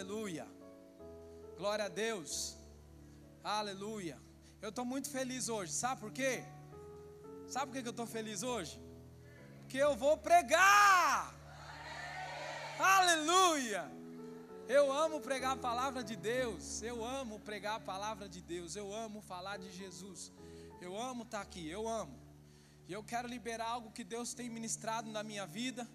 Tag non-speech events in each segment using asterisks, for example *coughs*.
Aleluia. Glória a Deus. Aleluia. Eu estou muito feliz hoje. Sabe por quê? Sabe por que eu estou feliz hoje? Porque eu vou pregar. Aleluia. Eu amo pregar a palavra de Deus. Eu amo pregar a palavra de Deus. Eu amo falar de Jesus. Eu amo estar aqui. Eu amo. E eu quero liberar algo que Deus tem ministrado na minha vida.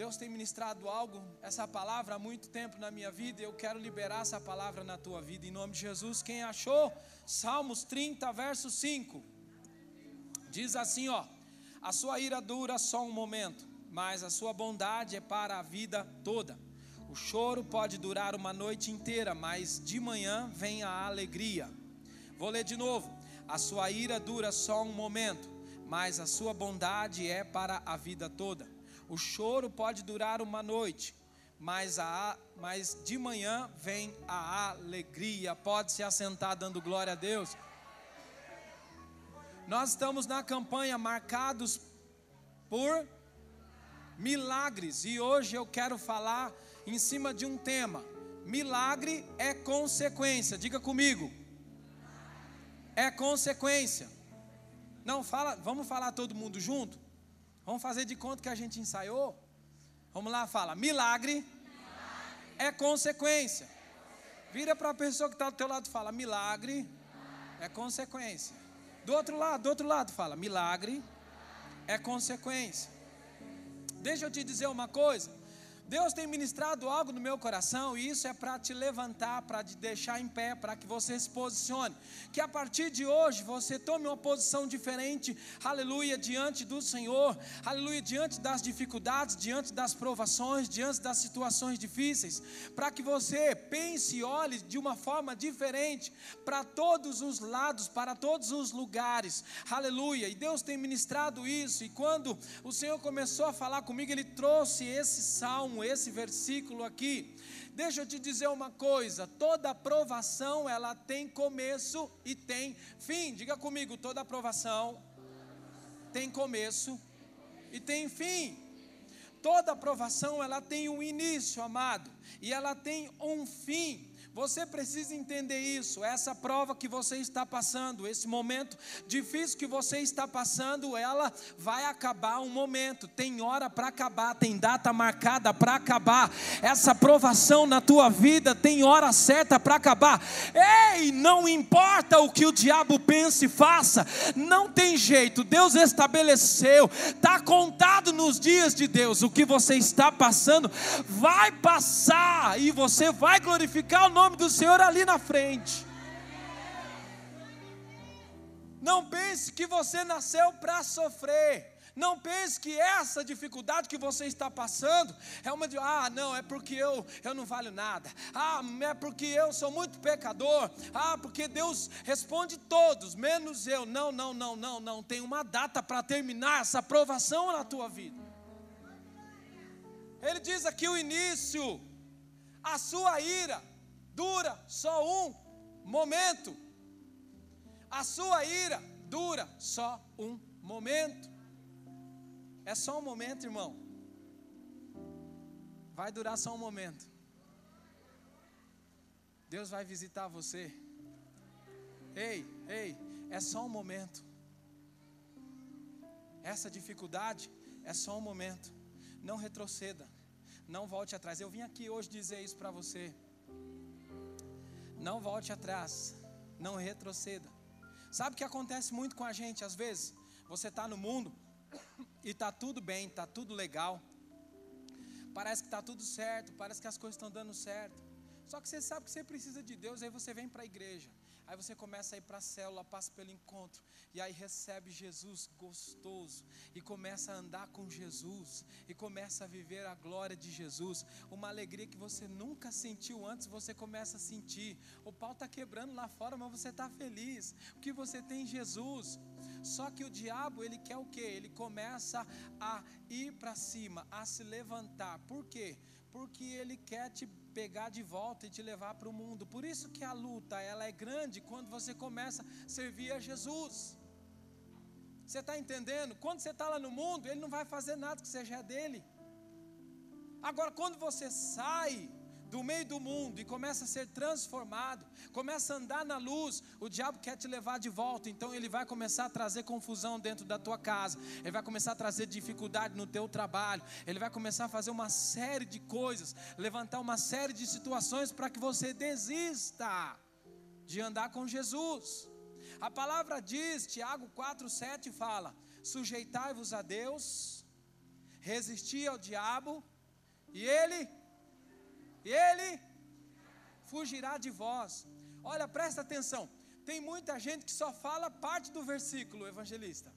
Deus tem ministrado algo, essa palavra há muito tempo na minha vida, e eu quero liberar essa palavra na tua vida, em nome de Jesus. Quem achou? Salmos 30, verso 5. Diz assim: ó, a sua ira dura só um momento, mas a sua bondade é para a vida toda. O choro pode durar uma noite inteira, mas de manhã vem a alegria. Vou ler de novo. A sua ira dura só um momento, mas a sua bondade é para a vida toda. O choro pode durar uma noite, mas, a, mas de manhã vem a alegria. Pode se assentar dando glória a Deus. Nós estamos na campanha marcados por milagres e hoje eu quero falar em cima de um tema. Milagre é consequência. Diga comigo. É consequência. Não fala, vamos falar todo mundo junto? Vamos fazer de conta que a gente ensaiou? Vamos lá, fala. Milagre, milagre. é consequência. Vira para a pessoa que está do teu lado e fala: milagre, milagre é consequência. Do outro lado, do outro lado, fala: milagre é consequência. Deixa eu te dizer uma coisa. Deus tem ministrado algo no meu coração e isso é para te levantar, para te deixar em pé, para que você se posicione. Que a partir de hoje você tome uma posição diferente, aleluia, diante do Senhor, aleluia, diante das dificuldades, diante das provações, diante das situações difíceis, para que você pense e olhe de uma forma diferente para todos os lados, para todos os lugares, aleluia. E Deus tem ministrado isso, e quando o Senhor começou a falar comigo, Ele trouxe esse salmo esse versículo aqui. Deixa eu te dizer uma coisa: toda aprovação ela tem começo e tem fim. Diga comigo, toda aprovação tem começo e tem fim. Toda aprovação ela tem um início, amado, e ela tem um fim. Você precisa entender isso. Essa prova que você está passando, esse momento difícil que você está passando, ela vai acabar um momento. Tem hora para acabar, tem data marcada para acabar. Essa provação na tua vida tem hora certa para acabar. Ei, não importa o que o diabo pense e faça, não tem jeito. Deus estabeleceu, está contado nos dias de Deus. O que você está passando vai passar e você vai glorificar o nome nome do Senhor ali na frente. Não pense que você nasceu para sofrer. Não pense que essa dificuldade que você está passando é uma de, ah, não, é porque eu, eu não valho nada. Ah, é porque eu sou muito pecador. Ah, porque Deus responde todos, menos eu. Não, não, não, não, não. Tem uma data para terminar essa provação na tua vida. Ele diz aqui o início, a sua ira dura só um momento. A sua ira dura só um momento. É só um momento, irmão. Vai durar só um momento. Deus vai visitar você. Ei, ei, é só um momento. Essa dificuldade é só um momento. Não retroceda. Não volte atrás. Eu vim aqui hoje dizer isso para você. Não volte atrás, não retroceda. Sabe o que acontece muito com a gente às vezes? Você está no mundo e está tudo bem, está tudo legal. Parece que está tudo certo, parece que as coisas estão dando certo. Só que você sabe que você precisa de Deus, aí você vem para a igreja. Aí você começa a ir para a célula, passa pelo encontro, e aí recebe Jesus gostoso, e começa a andar com Jesus, e começa a viver a glória de Jesus, uma alegria que você nunca sentiu antes, você começa a sentir. O pau está quebrando lá fora, mas você está feliz, o que você tem em Jesus. Só que o diabo, ele quer o que? Ele começa a ir para cima, a se levantar. Por quê? Porque ele quer te pegar de volta e te levar para o mundo. Por isso que a luta ela é grande quando você começa a servir a Jesus. Você está entendendo? Quando você está lá no mundo, ele não vai fazer nada que seja dele. Agora, quando você sai do meio do mundo e começa a ser transformado, começa a andar na luz, o diabo quer te levar de volta, então ele vai começar a trazer confusão dentro da tua casa, ele vai começar a trazer dificuldade no teu trabalho, ele vai começar a fazer uma série de coisas, levantar uma série de situações para que você desista de andar com Jesus. A palavra diz, Tiago 4,7 fala: sujeitai-vos a Deus, resisti ao diabo, e ele e ele fugirá de vós. Olha, presta atenção. Tem muita gente que só fala parte do versículo, evangelista.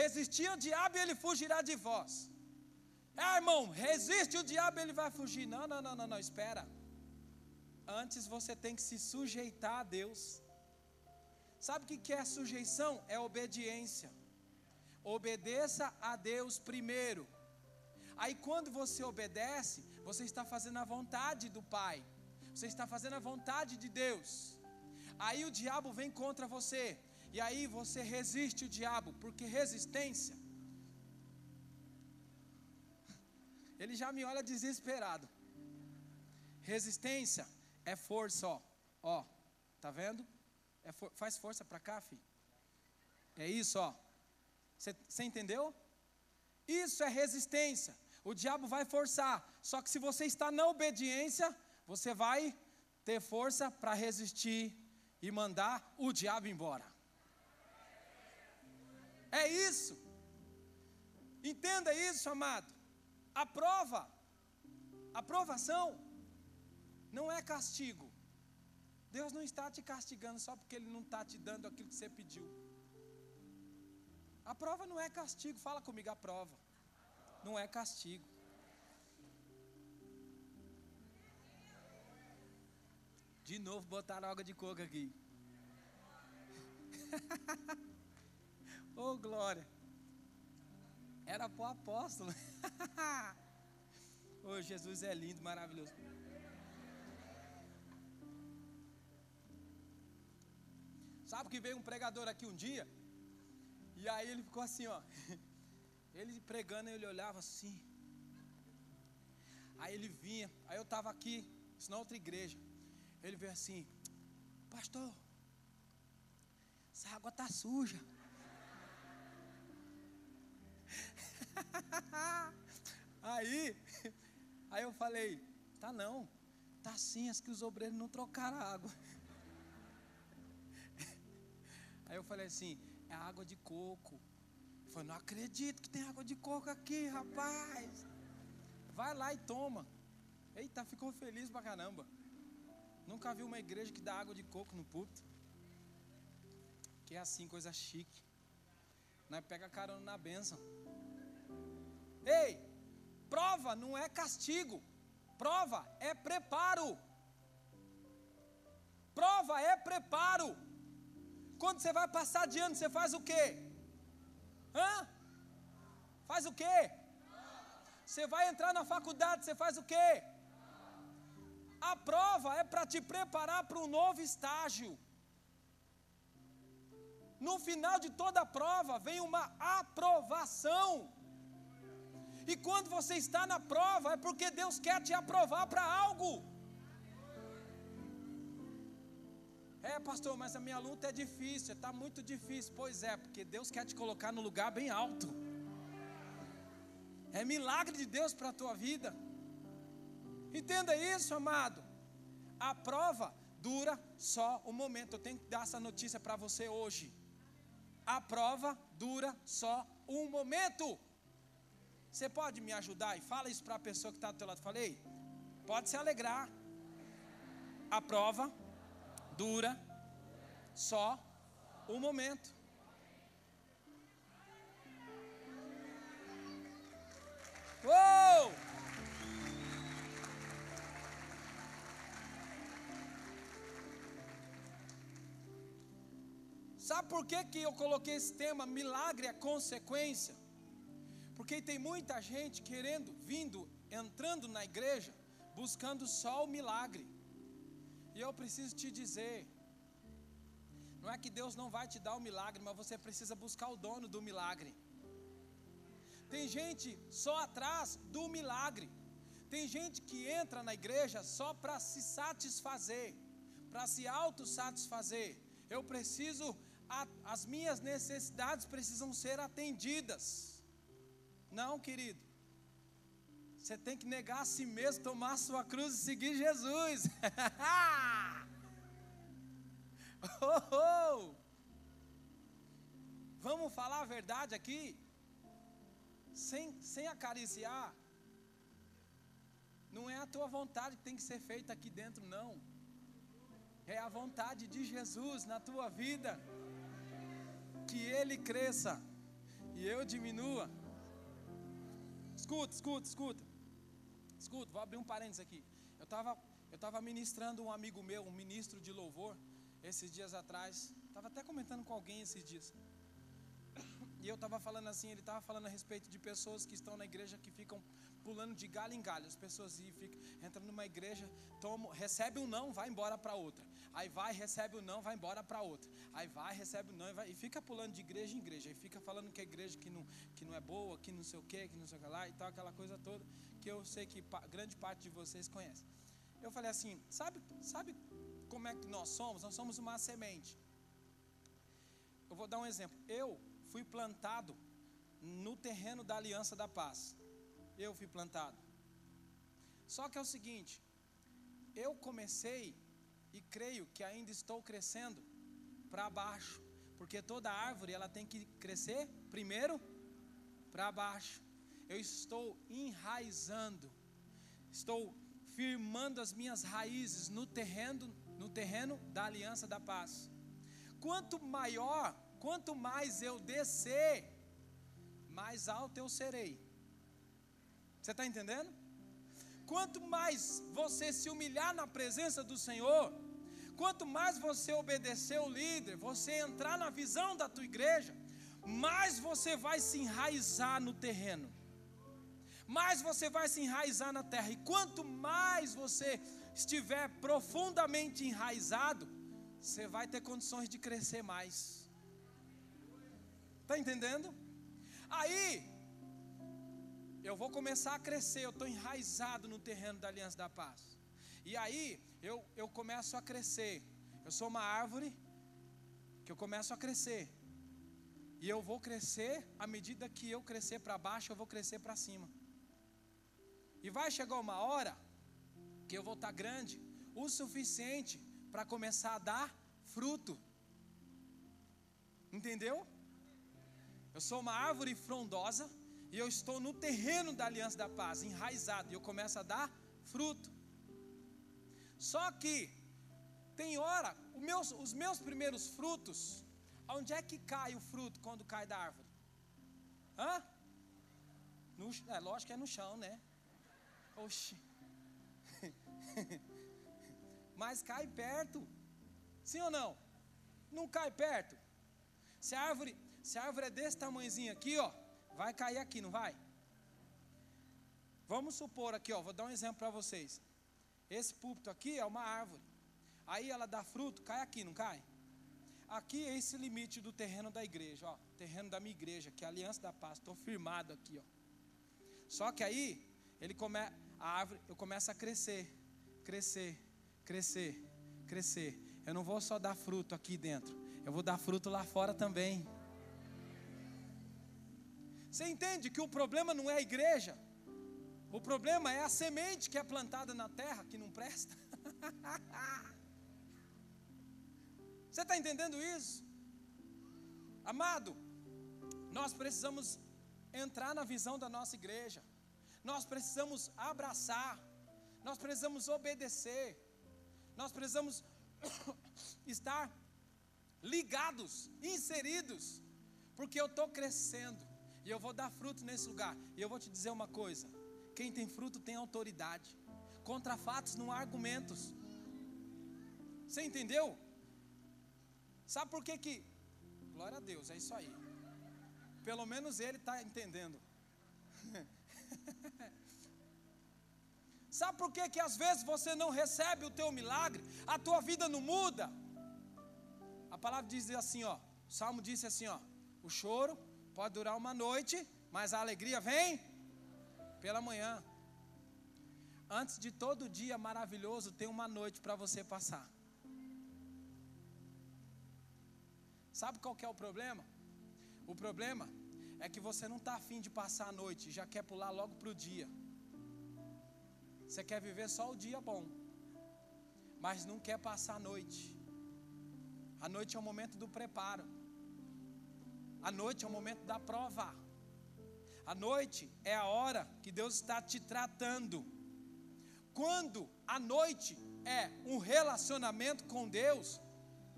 Resistir ao diabo e ele fugirá de vós. É, irmão, resiste o diabo e ele vai fugir. Não, não, não, não, não, espera. Antes você tem que se sujeitar a Deus. Sabe o que é sujeição? É obediência. Obedeça a Deus primeiro. Aí quando você obedece, você está fazendo a vontade do Pai. Você está fazendo a vontade de Deus. Aí o diabo vem contra você. E aí você resiste o diabo, porque resistência. Ele já me olha desesperado. Resistência é força, ó. Ó, tá vendo? É for, faz força para cá, filho. É isso, ó. Você entendeu? Isso é resistência o diabo vai forçar. Só que se você está na obediência, você vai ter força para resistir e mandar o diabo embora. É isso. Entenda isso, amado. A prova, a provação, não é castigo. Deus não está te castigando só porque Ele não está te dando aquilo que você pediu. A prova não é castigo, fala comigo a prova não é castigo. De novo botaram água de coco aqui. *laughs* oh glória. Era para o apóstolo. *laughs* oh Jesus é lindo, maravilhoso. Sabe que veio um pregador aqui um dia? E aí ele ficou assim, ó. *laughs* Ele pregando, ele olhava assim. Aí ele vinha, aí eu estava aqui, isso na outra igreja. Ele veio assim, pastor, essa água está suja. *laughs* aí, aí eu falei, tá não, tá sim, as que os obreiros não trocaram a água. *laughs* Aí eu falei assim, é água de coco falei, não acredito que tem água de coco aqui, rapaz. Vai lá e toma. Eita, ficou feliz pra caramba. Nunca vi uma igreja que dá água de coco no púlpito. Que é assim, coisa chique. Nós pega carona na bênção. Ei, prova não é castigo. Prova é preparo. Prova é preparo. Quando você vai passar de ano, você faz o quê? Hã? Faz o quê? Você vai entrar na faculdade, você faz o quê? A prova é para te preparar para um novo estágio. No final de toda a prova vem uma aprovação. E quando você está na prova é porque Deus quer te aprovar para algo. É, pastor, mas a minha luta é difícil, está muito difícil. Pois é, porque Deus quer te colocar no lugar bem alto. É milagre de Deus para a tua vida. Entenda isso, amado. A prova dura só um momento. Eu tenho que dar essa notícia para você hoje. A prova dura só um momento. Você pode me ajudar e fala isso para a pessoa que está do teu lado. Falei, pode se alegrar. A prova dura só um momento. Uou! Sabe por que, que eu coloquei esse tema? Milagre é consequência. Porque tem muita gente querendo, vindo, entrando na igreja, buscando só o milagre. E eu preciso te dizer: não é que Deus não vai te dar o milagre, mas você precisa buscar o dono do milagre. Tem gente só atrás do milagre. Tem gente que entra na igreja só para se satisfazer, para se autossatisfazer. Eu preciso, as minhas necessidades precisam ser atendidas. Não, querido. Você tem que negar a si mesmo, tomar a sua cruz e seguir Jesus. *laughs* oh, oh. Vamos falar a verdade aqui? Sem, sem acariciar. Não é a tua vontade que tem que ser feita aqui dentro, não. É a vontade de Jesus na tua vida. Que Ele cresça e eu diminua. Escuta, escuta, escuta. Vou abrir um parênteses aqui. Eu estava eu tava ministrando um amigo meu, um ministro de louvor, esses dias atrás. Estava até comentando com alguém esses dias. *coughs* E eu estava falando assim, ele estava falando a respeito de pessoas que estão na igreja que ficam pulando de galho em galho. As pessoas ficam, entram numa igreja, tomam, recebe um não, vai embora para outra. Aí vai, recebe um não, vai embora para outra. Aí vai, recebe um não e, vai, e fica pulando de igreja em igreja. Aí fica falando que é igreja que não, que não é boa, que não sei o que, que não sei o que lá e tal, aquela coisa toda que eu sei que grande parte de vocês conhece. Eu falei assim, sabe, sabe como é que nós somos? Nós somos uma semente. Eu vou dar um exemplo. Eu fui plantado no terreno da Aliança da Paz. Eu fui plantado. Só que é o seguinte, eu comecei e creio que ainda estou crescendo para baixo, porque toda árvore ela tem que crescer primeiro para baixo. Eu estou enraizando, estou firmando as minhas raízes no terreno, no terreno da aliança da paz. Quanto maior Quanto mais eu descer, mais alto eu serei. Você está entendendo? Quanto mais você se humilhar na presença do Senhor, quanto mais você obedecer o líder, você entrar na visão da tua igreja, mais você vai se enraizar no terreno, mais você vai se enraizar na terra, e quanto mais você estiver profundamente enraizado, você vai ter condições de crescer mais. Está entendendo? Aí, eu vou começar a crescer, eu estou enraizado no terreno da Aliança da Paz. E aí, eu, eu começo a crescer. Eu sou uma árvore que eu começo a crescer. E eu vou crescer, à medida que eu crescer para baixo, eu vou crescer para cima. E vai chegar uma hora que eu vou estar grande o suficiente para começar a dar fruto. Entendeu? Eu sou uma árvore frondosa e eu estou no terreno da aliança da paz, enraizado, e eu começo a dar fruto. Só que tem hora, meus, os meus primeiros frutos, onde é que cai o fruto quando cai da árvore? Hã? No, é lógico que é no chão, né? Oxi. Mas cai perto. Sim ou não? Não cai perto. Se a árvore, se a árvore é desse tamanhozinho aqui, ó, vai cair aqui, não vai? Vamos supor aqui, ó, vou dar um exemplo para vocês. Esse púlpito aqui é uma árvore. Aí ela dá fruto, cai aqui, não cai? Aqui é esse limite do terreno da igreja, ó, terreno da minha igreja, que é a Aliança da Paz. Estou firmado aqui, ó. Só que aí ele come, a árvore, eu começo a crescer, crescer, crescer, crescer. Eu não vou só dar fruto aqui dentro, eu vou dar fruto lá fora também. Você entende que o problema não é a igreja, o problema é a semente que é plantada na terra que não presta. *laughs* Você está entendendo isso? Amado, nós precisamos entrar na visão da nossa igreja, nós precisamos abraçar, nós precisamos obedecer, nós precisamos *coughs* estar ligados, inseridos, porque eu estou crescendo. E eu vou dar fruto nesse lugar. E eu vou te dizer uma coisa: quem tem fruto tem autoridade. Contra fatos não há argumentos. Você entendeu? Sabe por que que? Glória a Deus, é isso aí. Pelo menos ele está entendendo. *laughs* *laughs* Sabe por que que às vezes você não recebe o teu milagre? A tua vida não muda. A palavra diz assim, ó. O Salmo disse assim, ó. O choro Pode durar uma noite, mas a alegria vem pela manhã. Antes de todo dia maravilhoso, tem uma noite para você passar. Sabe qual que é o problema? O problema é que você não está afim de passar a noite, já quer pular logo para o dia. Você quer viver só o dia bom, mas não quer passar a noite. A noite é o momento do preparo. A noite é o momento da prova. A noite é a hora que Deus está te tratando. Quando a noite é um relacionamento com Deus,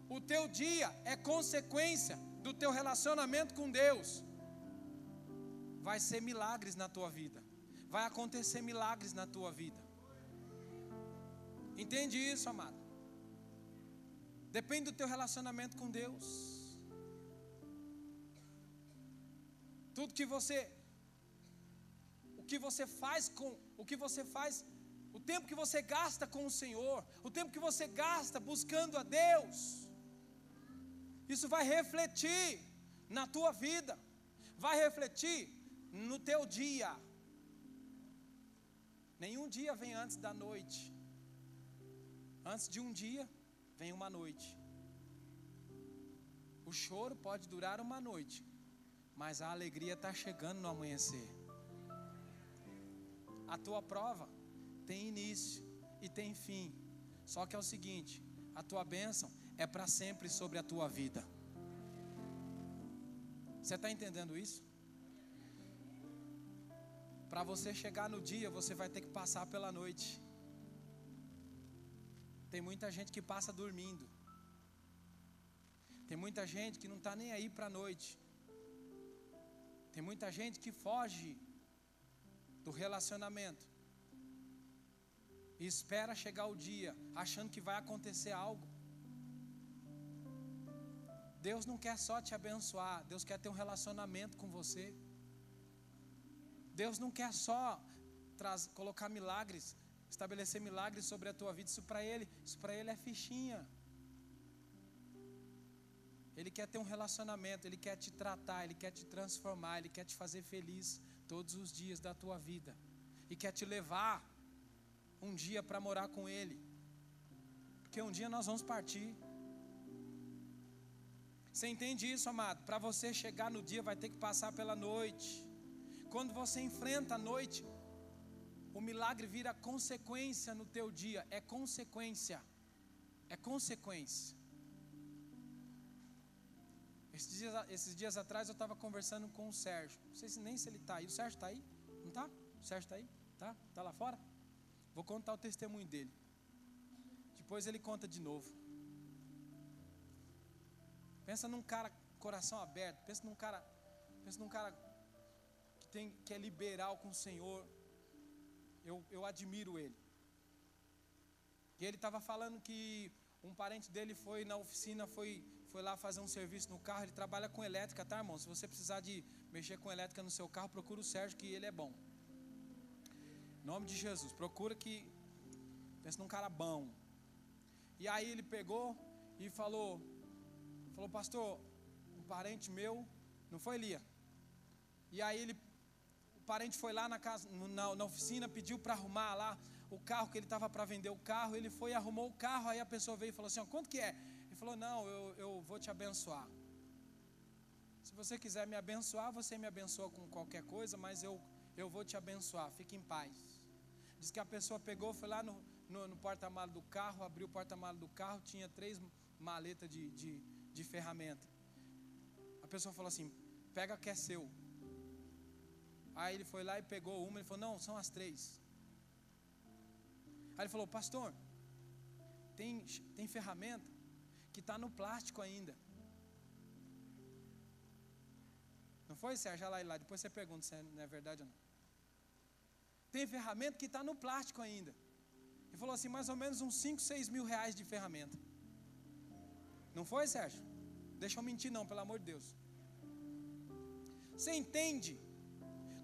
o teu dia é consequência do teu relacionamento com Deus. Vai ser milagres na tua vida. Vai acontecer milagres na tua vida. Entende isso, amado? Depende do teu relacionamento com Deus. Tudo que você o que você faz com o que você faz, o tempo que você gasta com o Senhor, o tempo que você gasta buscando a Deus, isso vai refletir na tua vida, vai refletir no teu dia. Nenhum dia vem antes da noite. Antes de um dia, vem uma noite. O choro pode durar uma noite, mas a alegria está chegando no amanhecer. A tua prova tem início e tem fim. Só que é o seguinte: a tua bênção é para sempre sobre a tua vida. Você está entendendo isso? Para você chegar no dia, você vai ter que passar pela noite. Tem muita gente que passa dormindo. Tem muita gente que não está nem aí para a noite. Tem muita gente que foge do relacionamento e espera chegar o dia, achando que vai acontecer algo. Deus não quer só te abençoar, Deus quer ter um relacionamento com você. Deus não quer só traz, colocar milagres, estabelecer milagres sobre a tua vida. Isso para Ele, isso para Ele é fichinha. Ele quer ter um relacionamento, Ele quer te tratar, Ele quer te transformar, Ele quer te fazer feliz todos os dias da tua vida. E quer te levar um dia para morar com Ele. Porque um dia nós vamos partir. Você entende isso, amado? Para você chegar no dia, vai ter que passar pela noite. Quando você enfrenta a noite, o milagre vira consequência no teu dia. É consequência. É consequência. Esses dias, esses dias atrás eu estava conversando com o Sérgio. Não sei se nem se ele está aí. O Sérgio está aí? Não está? O Sérgio está aí? Tá? Está lá fora? Vou contar o testemunho dele. Depois ele conta de novo. Pensa num cara coração aberto, pensa num cara, pensa num cara tem que é liberal com o Senhor. Eu, eu admiro ele. E ele estava falando que um parente dele foi na oficina, foi, foi lá fazer um serviço no carro. Ele trabalha com elétrica, tá, irmão? Se você precisar de mexer com elétrica no seu carro, procura o Sérgio, que ele é bom. Em nome de Jesus, procura que. Pensa num cara bom. E aí ele pegou e falou: Falou, pastor, um parente meu, não foi Lia? E aí ele, parente foi lá na, casa, na, na oficina, pediu para arrumar lá o carro que ele estava para vender o carro. Ele foi e arrumou o carro. Aí a pessoa veio e falou assim: quanto que é? Ele falou: não, eu, eu vou te abençoar. Se você quiser me abençoar, você me abençoa com qualquer coisa, mas eu, eu vou te abençoar. Fique em paz. Diz que a pessoa pegou, foi lá no, no, no porta-malas do carro, abriu o porta-malas do carro, tinha três maletas de, de de ferramenta. A pessoa falou assim: pega que é seu. Aí ele foi lá e pegou uma, ele falou: não, são as três. Aí ele falou: pastor, tem, tem ferramenta que está no plástico ainda. Não foi, Sérgio? Lá, lá, depois você pergunta se é, é verdade ou não. Tem ferramenta que está no plástico ainda. Ele falou assim: mais ou menos uns 5, 6 mil reais de ferramenta. Não foi, Sérgio? Deixa eu mentir, não, pelo amor de Deus. Você entende?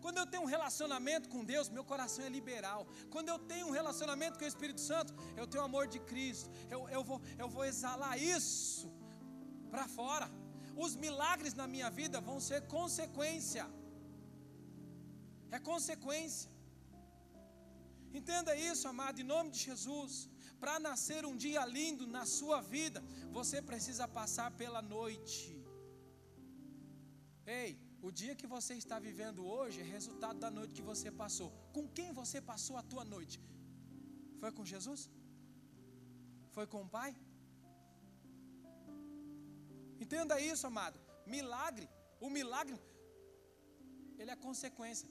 Quando eu tenho um relacionamento com Deus, meu coração é liberal. Quando eu tenho um relacionamento com o Espírito Santo, eu tenho o amor de Cristo. Eu, eu, vou, eu vou exalar isso para fora. Os milagres na minha vida vão ser consequência. É consequência. Entenda isso, amado, em nome de Jesus. Para nascer um dia lindo na sua vida, você precisa passar pela noite. Ei, o dia que você está vivendo hoje é resultado da noite que você passou. Com quem você passou a tua noite? Foi com Jesus? Foi com o Pai? Entenda isso, amado. Milagre, o milagre, ele é consequência.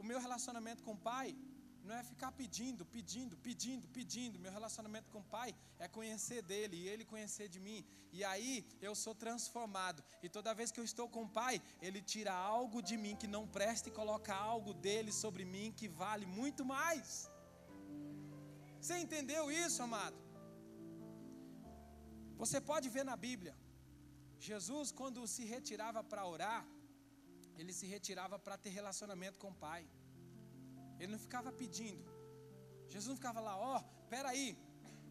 O meu relacionamento com o Pai não é ficar pedindo, pedindo, pedindo, pedindo. Meu relacionamento com o Pai é conhecer dele e ele conhecer de mim. E aí eu sou transformado. E toda vez que eu estou com o Pai, ele tira algo de mim que não presta e coloca algo dele sobre mim que vale muito mais. Você entendeu isso, amado? Você pode ver na Bíblia. Jesus, quando se retirava para orar, ele se retirava para ter relacionamento com o Pai. Ele não ficava pedindo. Jesus não ficava lá, ó, oh, peraí,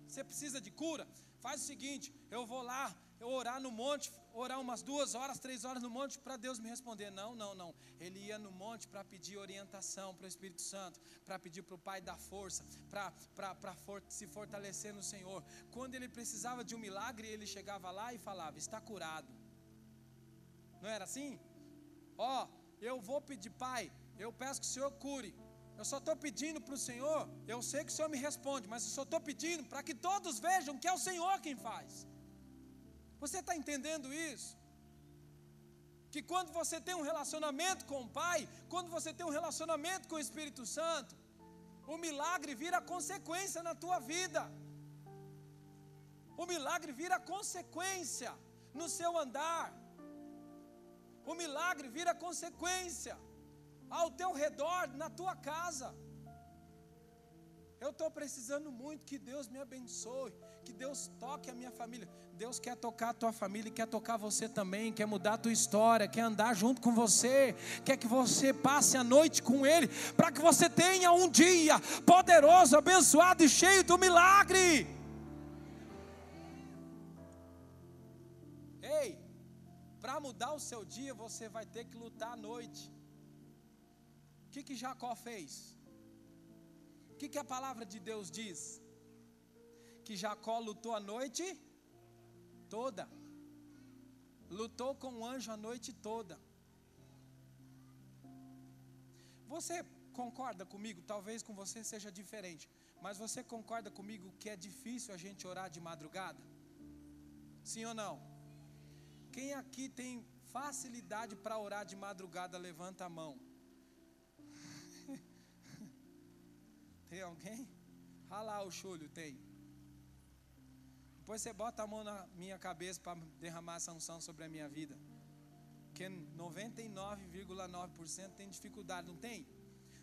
você precisa de cura? Faz o seguinte, eu vou lá, eu orar no monte, orar umas duas horas, três horas no monte para Deus me responder. Não, não, não. Ele ia no monte para pedir orientação para o Espírito Santo, para pedir para o Pai dar força, para for, se fortalecer no Senhor. Quando ele precisava de um milagre, ele chegava lá e falava: Está curado. Não era assim? Ó, oh, eu vou pedir, Pai, eu peço que o Senhor cure. Eu só estou pedindo para o Senhor, eu sei que o Senhor me responde, mas eu só estou pedindo para que todos vejam que é o Senhor quem faz. Você está entendendo isso? Que quando você tem um relacionamento com o Pai, quando você tem um relacionamento com o Espírito Santo, o milagre vira consequência na tua vida. O milagre vira consequência no seu andar. O milagre vira consequência ao teu redor, na tua casa. Eu estou precisando muito que Deus me abençoe, que Deus toque a minha família. Deus quer tocar a tua família, quer tocar você também, quer mudar a tua história, quer andar junto com você, quer que você passe a noite com Ele, para que você tenha um dia poderoso, abençoado e cheio do milagre. Ei, para mudar o seu dia, você vai ter que lutar à noite. O que, que Jacó fez? O que, que a palavra de Deus diz? Que Jacó lutou a noite toda. Lutou com o anjo a noite toda. Você concorda comigo? Talvez com você seja diferente. Mas você concorda comigo que é difícil a gente orar de madrugada? Sim ou não? Quem aqui tem facilidade para orar de madrugada, levanta a mão. Tem alguém? Lá, o chulho tem. Depois você bota a mão na minha cabeça para derramar essa unção sobre a minha vida. Porque 99,9% tem dificuldade, não tem?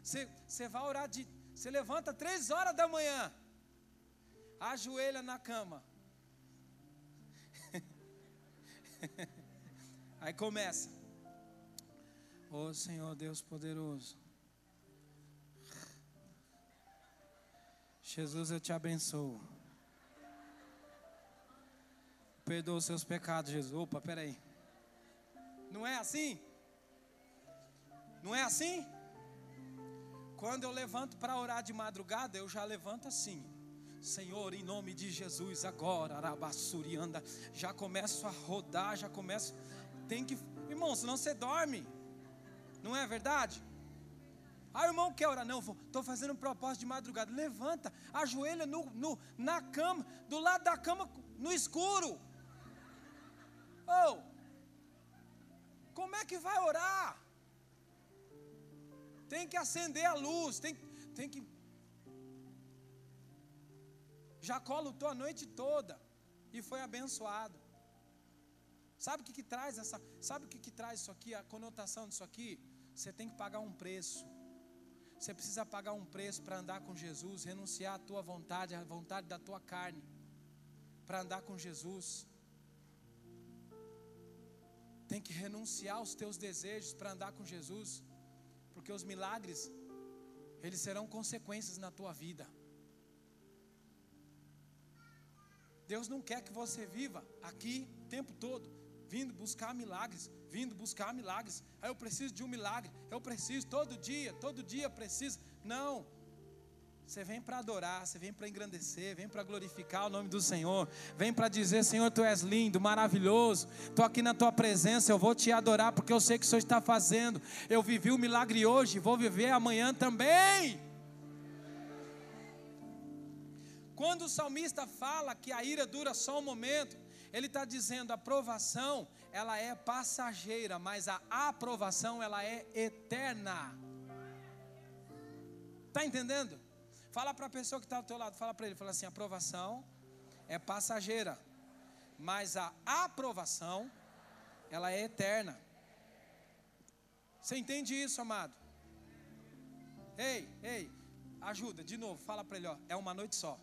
Você, você vai orar de. Você levanta três horas da manhã. Ajoelha na cama. *laughs* Aí começa. Ô oh, Senhor Deus poderoso. Jesus, eu te abençoo. Perdoa os seus pecados, Jesus. Opa, peraí. Não é assim? Não é assim? Quando eu levanto para orar de madrugada, eu já levanto assim. Senhor, em nome de Jesus, agora, Arabassurianda, já começo a rodar, já começo. Tem que, irmão, senão você dorme. Não é verdade? Ah, irmão, quer orar? Não, estou fazendo um propósito de madrugada. Levanta, ajoelha no, no, na cama, do lado da cama, no escuro. Oh, como é que vai orar? Tem que acender a luz, tem, tem que. Jacó lutou a noite toda e foi abençoado. Sabe o que, que traz essa? Sabe o que, que traz isso aqui? A conotação disso aqui? Você tem que pagar um preço. Você precisa pagar um preço para andar com Jesus, renunciar à tua vontade, à vontade da tua carne, para andar com Jesus. Tem que renunciar aos teus desejos para andar com Jesus, porque os milagres, eles serão consequências na tua vida. Deus não quer que você viva aqui o tempo todo, vindo buscar milagres vindo buscar milagres. Aí eu preciso de um milagre. Eu preciso todo dia, todo dia preciso. Não. Você vem para adorar, você vem para engrandecer, vem para glorificar o nome do Senhor, vem para dizer: Senhor, tu és lindo, maravilhoso, estou aqui na tua presença, eu vou te adorar porque eu sei que o Senhor está fazendo. Eu vivi o milagre hoje, vou viver amanhã também. Quando o salmista fala que a ira dura só um momento, ele está dizendo: a provação ela é passageira, mas a aprovação ela é eterna. Está entendendo? Fala para a pessoa que está ao teu lado, fala para ele, fala assim: a aprovação é passageira, mas a aprovação ela é eterna. Você entende isso, amado? Ei, ei, ajuda, de novo, fala para ele, ó, é uma noite só.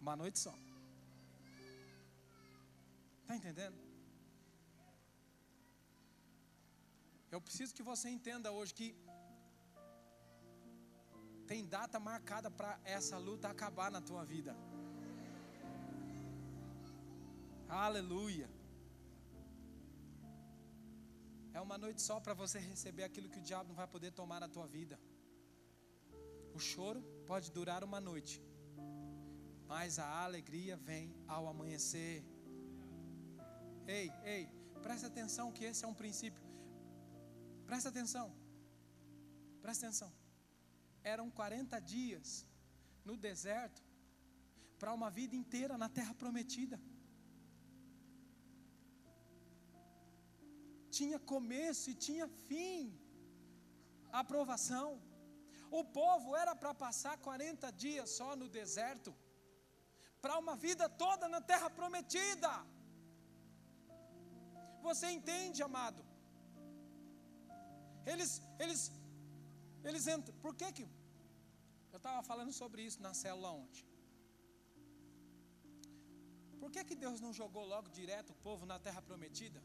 Uma noite só. Está entendendo? Eu preciso que você entenda hoje que tem data marcada para essa luta acabar na tua vida. Aleluia. É uma noite só para você receber aquilo que o diabo não vai poder tomar na tua vida. O choro pode durar uma noite, mas a alegria vem ao amanhecer. Ei, ei, presta atenção que esse é um princípio. Presta atenção. Presta atenção eram 40 dias no deserto para uma vida inteira na terra prometida. Tinha começo e tinha fim. A aprovação. O povo era para passar 40 dias só no deserto, para uma vida toda na terra prometida. Você entende, amado? Eles, eles eles entram. Por que que. Eu estava falando sobre isso na célula ontem. Por que que Deus não jogou logo direto o povo na terra prometida?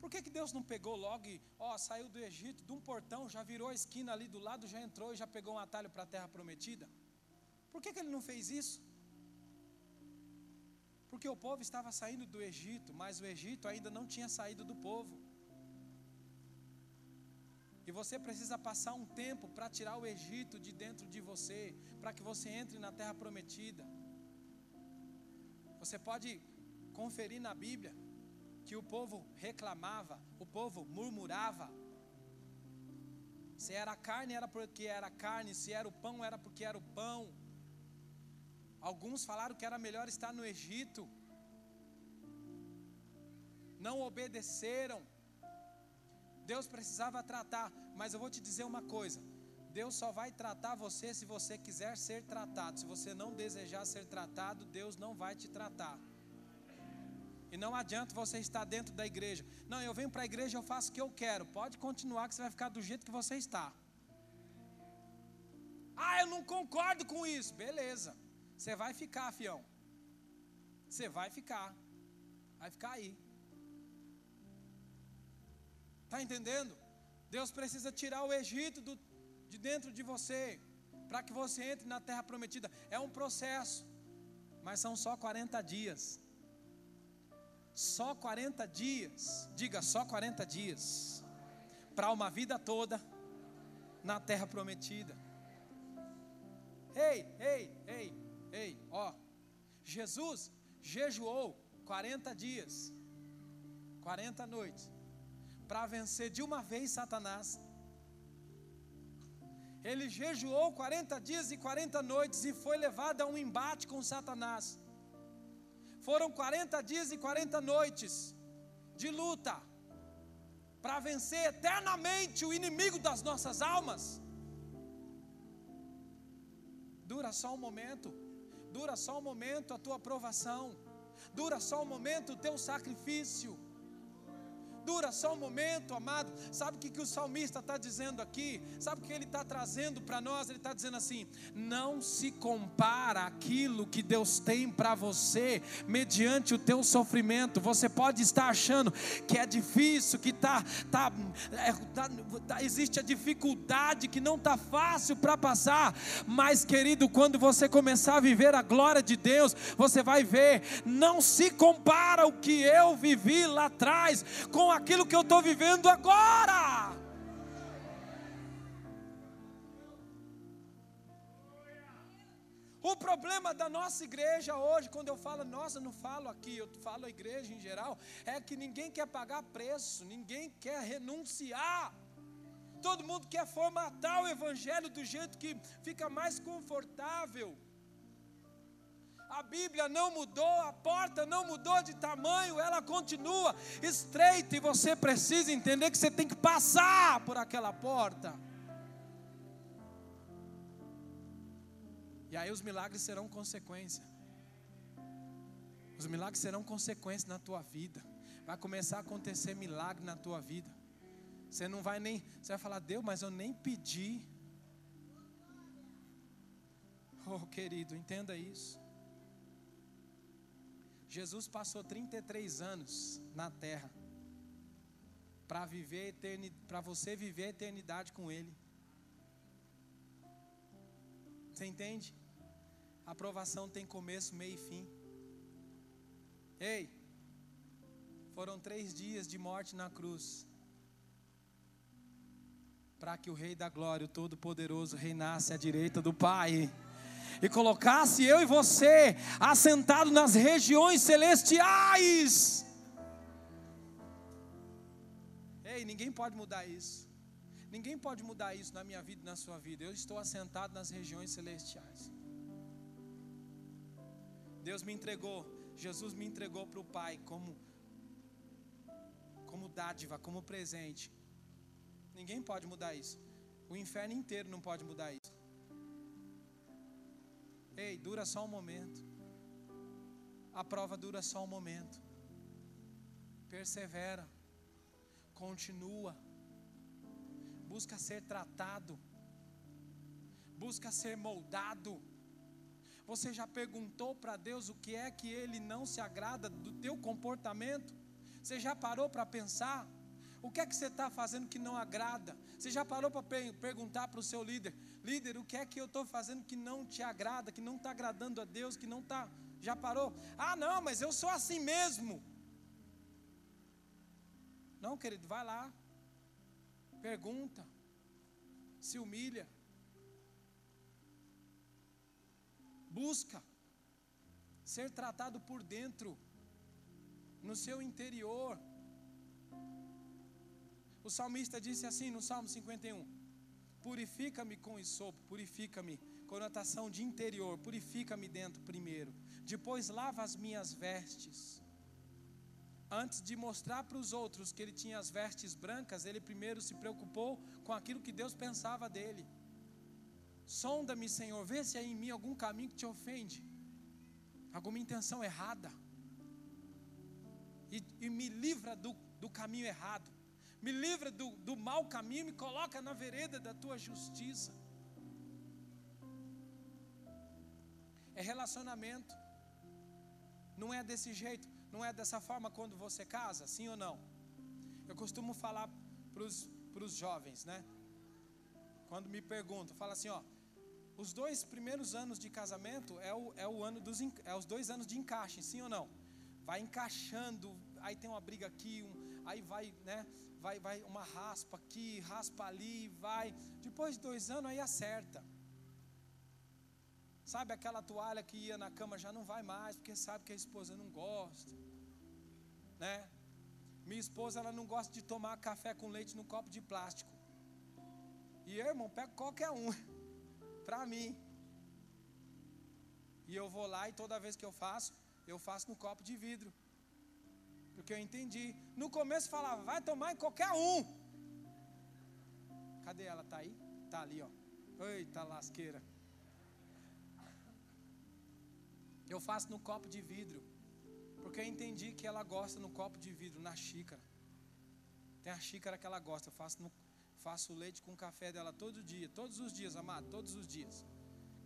Por que, que Deus não pegou logo e, ó, saiu do Egito, de um portão, já virou a esquina ali do lado, já entrou e já pegou um atalho para a terra prometida? Por que, que ele não fez isso? Porque o povo estava saindo do Egito, mas o Egito ainda não tinha saído do povo. E você precisa passar um tempo para tirar o Egito de dentro de você, para que você entre na terra prometida. Você pode conferir na Bíblia que o povo reclamava, o povo murmurava. Se era carne, era porque era carne, se era o pão, era porque era o pão. Alguns falaram que era melhor estar no Egito. Não obedeceram. Deus precisava tratar, mas eu vou te dizer uma coisa: Deus só vai tratar você se você quiser ser tratado. Se você não desejar ser tratado, Deus não vai te tratar. E não adianta você estar dentro da igreja. Não, eu venho para a igreja, eu faço o que eu quero. Pode continuar que você vai ficar do jeito que você está. Ah, eu não concordo com isso. Beleza. Você vai ficar, fião. Você vai ficar. Vai ficar aí. Está entendendo? Deus precisa tirar o Egito do, de dentro de você, para que você entre na terra prometida. É um processo, mas são só 40 dias. Só 40 dias, diga só 40 dias, para uma vida toda na terra prometida. Ei, ei, ei, ei, ó, Jesus jejuou 40 dias, 40 noites para vencer de uma vez Satanás. Ele jejuou 40 dias e 40 noites e foi levado a um embate com Satanás. Foram 40 dias e 40 noites de luta para vencer eternamente o inimigo das nossas almas. Dura só um momento, dura só um momento a tua aprovação, dura só um momento o teu sacrifício dura só um momento, amado. Sabe o que, que o salmista está dizendo aqui? Sabe o que ele está trazendo para nós? Ele está dizendo assim: não se compara aquilo que Deus tem para você mediante o teu sofrimento. Você pode estar achando que é difícil, que tá, tá, é, tá, tá existe a dificuldade, que não está fácil para passar. Mas, querido, quando você começar a viver a glória de Deus, você vai ver, não se compara o que eu vivi lá atrás com a aquilo que eu estou vivendo agora. O problema da nossa igreja hoje, quando eu falo nossa, não falo aqui, eu falo a igreja em geral, é que ninguém quer pagar preço, ninguém quer renunciar. Todo mundo quer formatar o evangelho do jeito que fica mais confortável. A Bíblia não mudou, a porta não mudou de tamanho, ela continua estreita e você precisa entender que você tem que passar por aquela porta. E aí os milagres serão consequência. Os milagres serão consequência na tua vida. Vai começar a acontecer milagre na tua vida. Você não vai nem, você vai falar, Deus, mas eu nem pedi. Oh, querido, entenda isso. Jesus passou 33 anos na terra para viver para você viver a eternidade com ele. Você entende? A aprovação tem começo, meio e fim. Ei, foram três dias de morte na cruz para que o Rei da Glória, o Todo-Poderoso, reinasse à direita do Pai e colocasse eu e você assentado nas regiões celestiais. Ei, ninguém pode mudar isso. Ninguém pode mudar isso na minha vida e na sua vida. Eu estou assentado nas regiões celestiais. Deus me entregou, Jesus me entregou para o Pai como como dádiva, como presente. Ninguém pode mudar isso. O inferno inteiro não pode mudar isso. Ei, dura só um momento. A prova dura só um momento. Persevera. Continua. Busca ser tratado. Busca ser moldado. Você já perguntou para Deus o que é que Ele não se agrada do teu comportamento? Você já parou para pensar? O que é que você está fazendo que não agrada? Você já parou para perguntar para o seu líder: líder, o que é que eu estou fazendo que não te agrada, que não está agradando a Deus, que não está. Já parou? Ah, não, mas eu sou assim mesmo. Não, querido, vai lá. Pergunta. Se humilha. Busca ser tratado por dentro, no seu interior. O salmista disse assim no Salmo 51: Purifica-me com isopo, purifica-me, conotação de interior, purifica-me dentro primeiro, depois lava as minhas vestes. Antes de mostrar para os outros que ele tinha as vestes brancas, ele primeiro se preocupou com aquilo que Deus pensava dele. Sonda-me, Senhor, vê se há em mim algum caminho que te ofende, alguma intenção errada, e, e me livra do, do caminho errado me livra do, do mau caminho, me coloca na vereda da tua justiça. É relacionamento. Não é desse jeito, não é dessa forma quando você casa, sim ou não? Eu costumo falar para os jovens, né? Quando me perguntam, fala assim, ó, os dois primeiros anos de casamento é o, é o ano dos é os dois anos de encaixe, sim ou não? Vai encaixando, aí tem uma briga aqui, um, aí vai, né? Vai, vai uma raspa aqui, raspa ali, vai. Depois de dois anos aí acerta. Sabe aquela toalha que ia na cama já não vai mais, porque sabe que a esposa não gosta. Né? Minha esposa ela não gosta de tomar café com leite no copo de plástico. E eu, irmão, pego qualquer um *laughs* para mim. E eu vou lá e toda vez que eu faço, eu faço no copo de vidro. Porque eu entendi. No começo falava, vai tomar em qualquer um. Cadê ela? Tá aí? Tá ali, ó. Eita lasqueira. Eu faço no copo de vidro. Porque eu entendi que ela gosta no copo de vidro, na xícara. Tem a xícara que ela gosta. Eu faço, no, faço leite com café dela todo dia. Todos os dias, amado, todos os dias.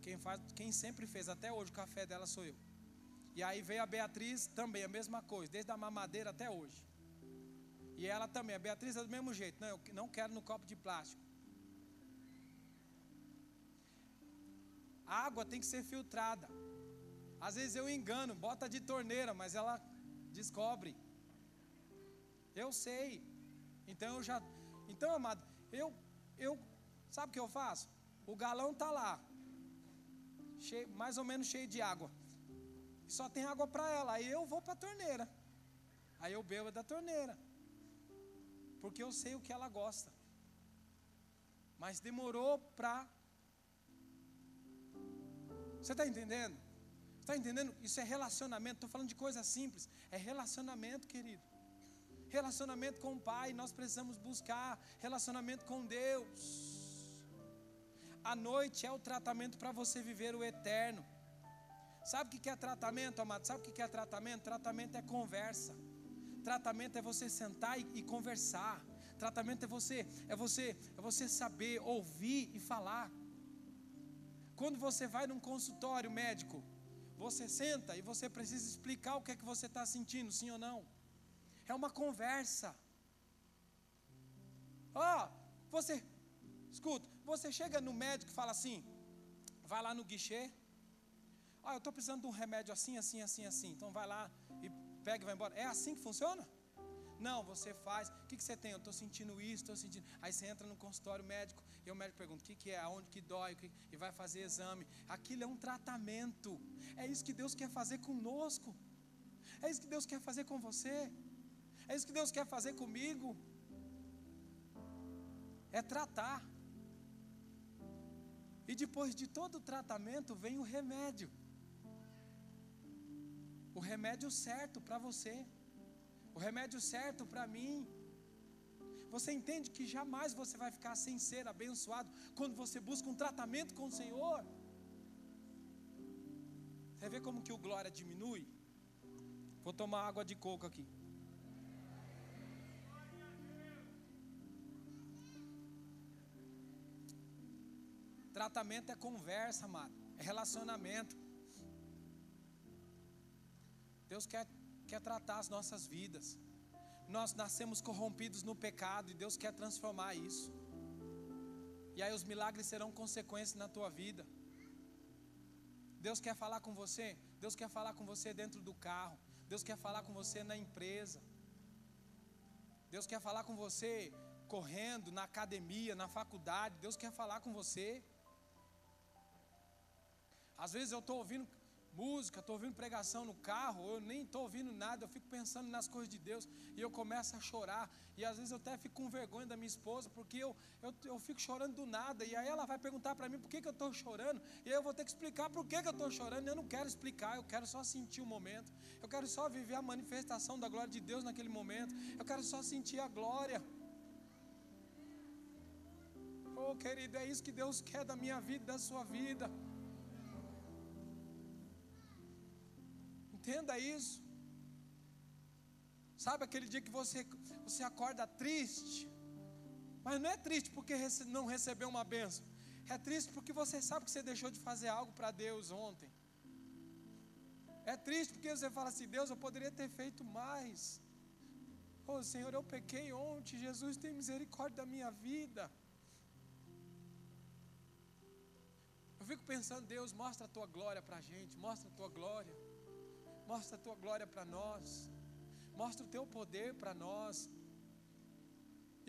Quem, faz, quem sempre fez até hoje o café dela sou eu. E aí veio a Beatriz também, a mesma coisa, desde a mamadeira até hoje. E ela também, a Beatriz é do mesmo jeito, não, eu não quero no copo de plástico. A água tem que ser filtrada. Às vezes eu engano, bota de torneira, mas ela descobre. Eu sei. Então eu já, então amado, eu eu sabe o que eu faço? O galão tá lá. cheio, mais ou menos cheio de água. Só tem água para ela. Aí eu vou para a torneira. Aí eu bebo da torneira. Porque eu sei o que ela gosta. Mas demorou para. Você está entendendo? Está entendendo? Isso é relacionamento. Estou falando de coisa simples. É relacionamento, querido. Relacionamento com o Pai. Nós precisamos buscar relacionamento com Deus. A noite é o tratamento para você viver o eterno. Sabe o que é tratamento, amado? Sabe o que é tratamento? Tratamento é conversa. Tratamento é você sentar e, conversar. Tratamento é você, é você, é você saber ouvir e falar. Quando você vai num consultório médico, você senta e você precisa explicar o que é que você está sentindo, sim ou não. É uma conversa. Ó, oh, você, escuta, você chega no médico e fala assim, vai lá no guichê, ah, eu estou precisando de um remédio assim, assim, assim, assim. Então vai lá e pega e vai embora. É assim que funciona? Não, você faz. O que, que você tem? Eu estou sentindo isso, estou sentindo. Aí você entra no consultório médico e o médico pergunta: o que, que é, aonde que dói, e vai fazer exame. Aquilo é um tratamento. É isso que Deus quer fazer conosco. É isso que Deus quer fazer com você. É isso que Deus quer fazer comigo. É tratar. E depois de todo o tratamento vem o remédio. O remédio certo para você. O remédio certo para mim. Você entende que jamais você vai ficar sem ser abençoado quando você busca um tratamento com o Senhor? Você vê como que o glória diminui? Vou tomar água de coco aqui. Tratamento é conversa, amado. É relacionamento. Deus quer, quer tratar as nossas vidas. Nós nascemos corrompidos no pecado e Deus quer transformar isso. E aí os milagres serão consequências na tua vida. Deus quer falar com você. Deus quer falar com você dentro do carro. Deus quer falar com você na empresa. Deus quer falar com você correndo na academia, na faculdade. Deus quer falar com você. Às vezes eu estou ouvindo música, estou ouvindo pregação no carro, eu nem estou ouvindo nada, eu fico pensando nas coisas de Deus e eu começo a chorar. E às vezes eu até fico com vergonha da minha esposa, porque eu, eu, eu fico chorando do nada. E aí ela vai perguntar para mim por que, que eu estou chorando, e aí eu vou ter que explicar por que, que eu estou chorando. Eu não quero explicar, eu quero só sentir o momento, eu quero só viver a manifestação da glória de Deus naquele momento, eu quero só sentir a glória. Oh, querido, é isso que Deus quer da minha vida, da sua vida. Entenda isso. Sabe aquele dia que você, você acorda triste, mas não é triste porque não recebeu uma benção, é triste porque você sabe que você deixou de fazer algo para Deus ontem. É triste porque você fala assim: Deus, eu poderia ter feito mais. Oh Senhor, eu pequei ontem, Jesus tem misericórdia da minha vida. Eu fico pensando, Deus, mostra a tua glória para a gente, mostra a tua glória. Mostra a tua glória para nós. Mostra o teu poder para nós.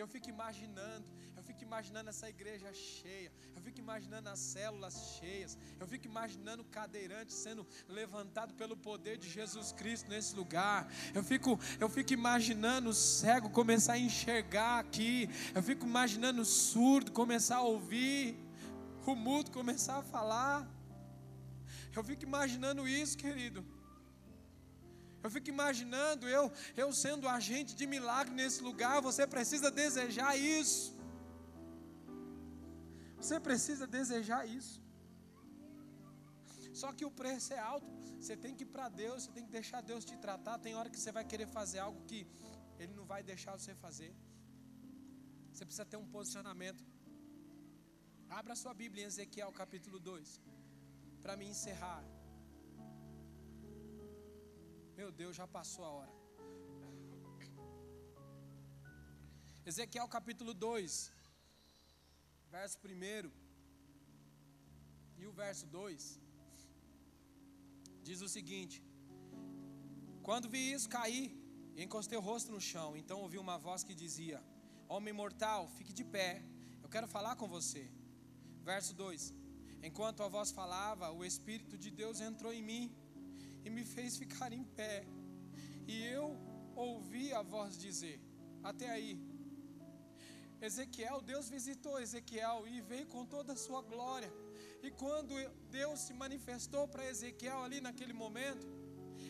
Eu fico imaginando, eu fico imaginando essa igreja cheia, eu fico imaginando as células cheias, eu fico imaginando o cadeirante sendo levantado pelo poder de Jesus Cristo nesse lugar. Eu fico, eu fico imaginando o cego começar a enxergar aqui, eu fico imaginando o surdo começar a ouvir, o mudo começar a falar. Eu fico imaginando isso, querido. Eu fico imaginando eu, eu sendo agente de milagre nesse lugar. Você precisa desejar isso. Você precisa desejar isso. Só que o preço é alto. Você tem que ir para Deus, você tem que deixar Deus te tratar. Tem hora que você vai querer fazer algo que Ele não vai deixar você fazer. Você precisa ter um posicionamento. Abra sua Bíblia em Ezequiel capítulo 2. Para me encerrar. Meu Deus, já passou a hora. Ezequiel capítulo 2, verso 1 e o verso 2 diz o seguinte: Quando vi isso cair, encostei o rosto no chão, então ouvi uma voz que dizia: Homem mortal, fique de pé, eu quero falar com você. Verso 2: Enquanto a voz falava, o Espírito de Deus entrou em mim e me fez ficar em pé. E eu ouvi a voz dizer: Até aí. Ezequiel, Deus visitou Ezequiel e veio com toda a sua glória. E quando Deus se manifestou para Ezequiel ali naquele momento,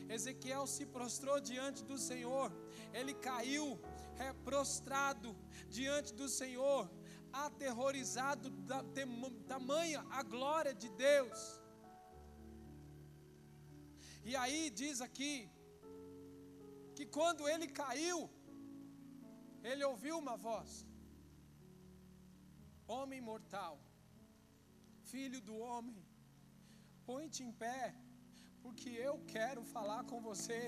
Ezequiel se prostrou diante do Senhor, ele caiu é, prostrado diante do Senhor, aterrorizado da tamanha a glória de Deus. E aí diz aqui que quando ele caiu, ele ouviu uma voz: Homem mortal, filho do homem, põe-te em pé, porque eu quero falar com você.